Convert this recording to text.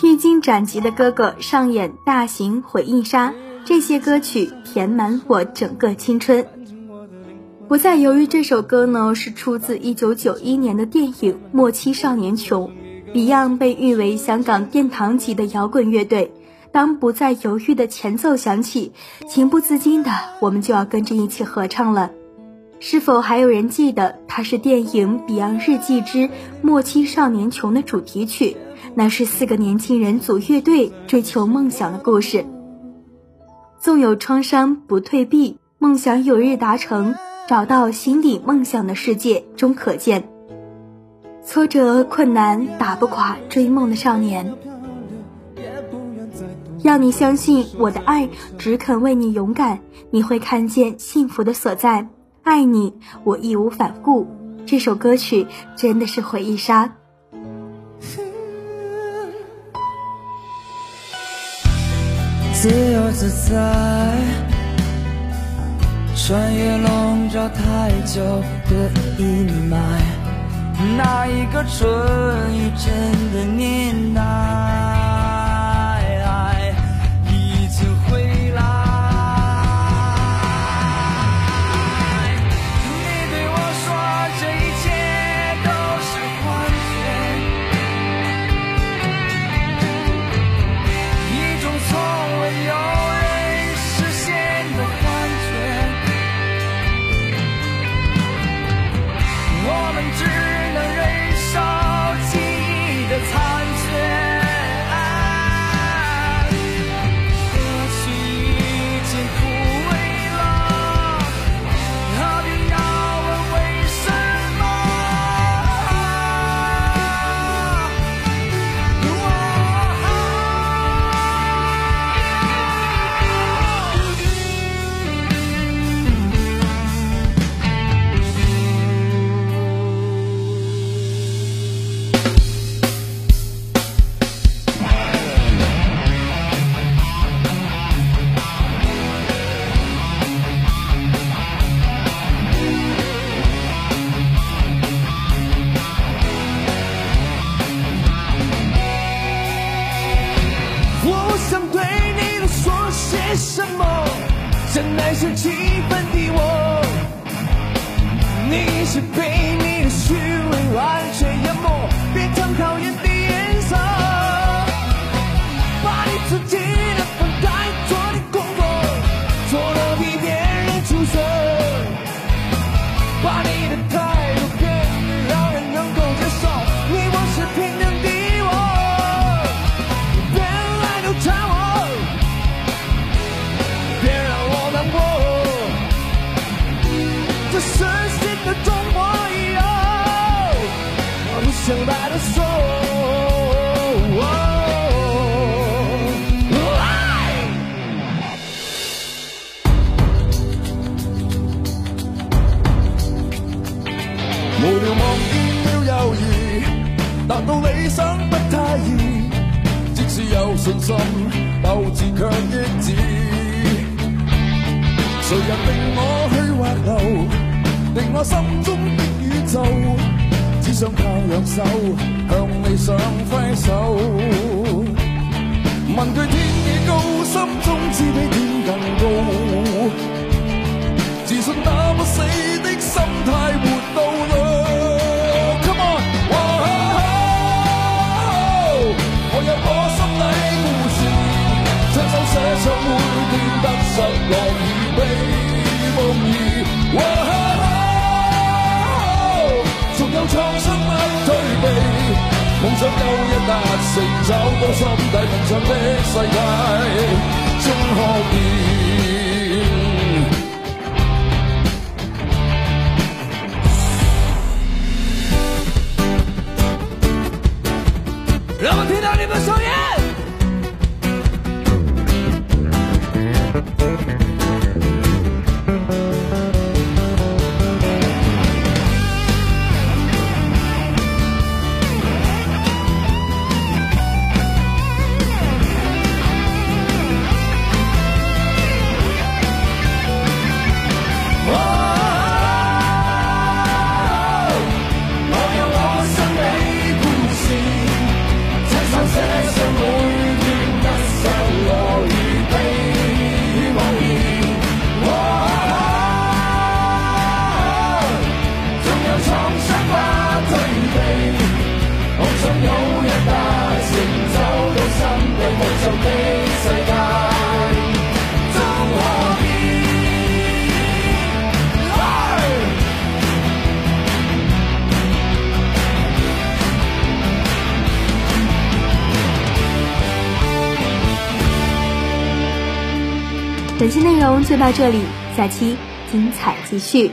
披荆斩棘的哥哥上演大型回忆杀，这些歌曲填满我整个青春。不再犹豫，这首歌呢是出自一九九一年的电影《莫欺少年穷》，Beyond 被誉为香港殿堂级的摇滚乐队。当不再犹豫的前奏响起，情不自禁的我们就要跟着一起合唱了。是否还有人记得，它是电影《Beyond 日记之莫欺少年穷》的主题曲？那是四个年轻人组乐队追求梦想的故事。纵有创伤不退避，梦想有日达成，找到心底梦想的世界终可见。挫折困难打不垮追梦的少年。要你相信我的爱，只肯为你勇敢，你会看见幸福的所在。爱你，我义无反顾。这首歌曲真的是回忆杀。自由自在，穿越笼罩太久的阴霾，那一个春雨什么？真爱是气氛的我，你是被。无聊望掉了犹豫达到理想不太易。即使有信心斗志却抑止谁人定我去或留定我心中的宇宙想靠右手，向你想挥手。问句天已高，心中知比天更高。自信那不死的心态，活到老。Come on，哇我有我心底故事，亲手写出每段得失来与悲。想有一达成，找到心底梦想的世界，终可见。让我听本期内容就到这里，下期精彩继续。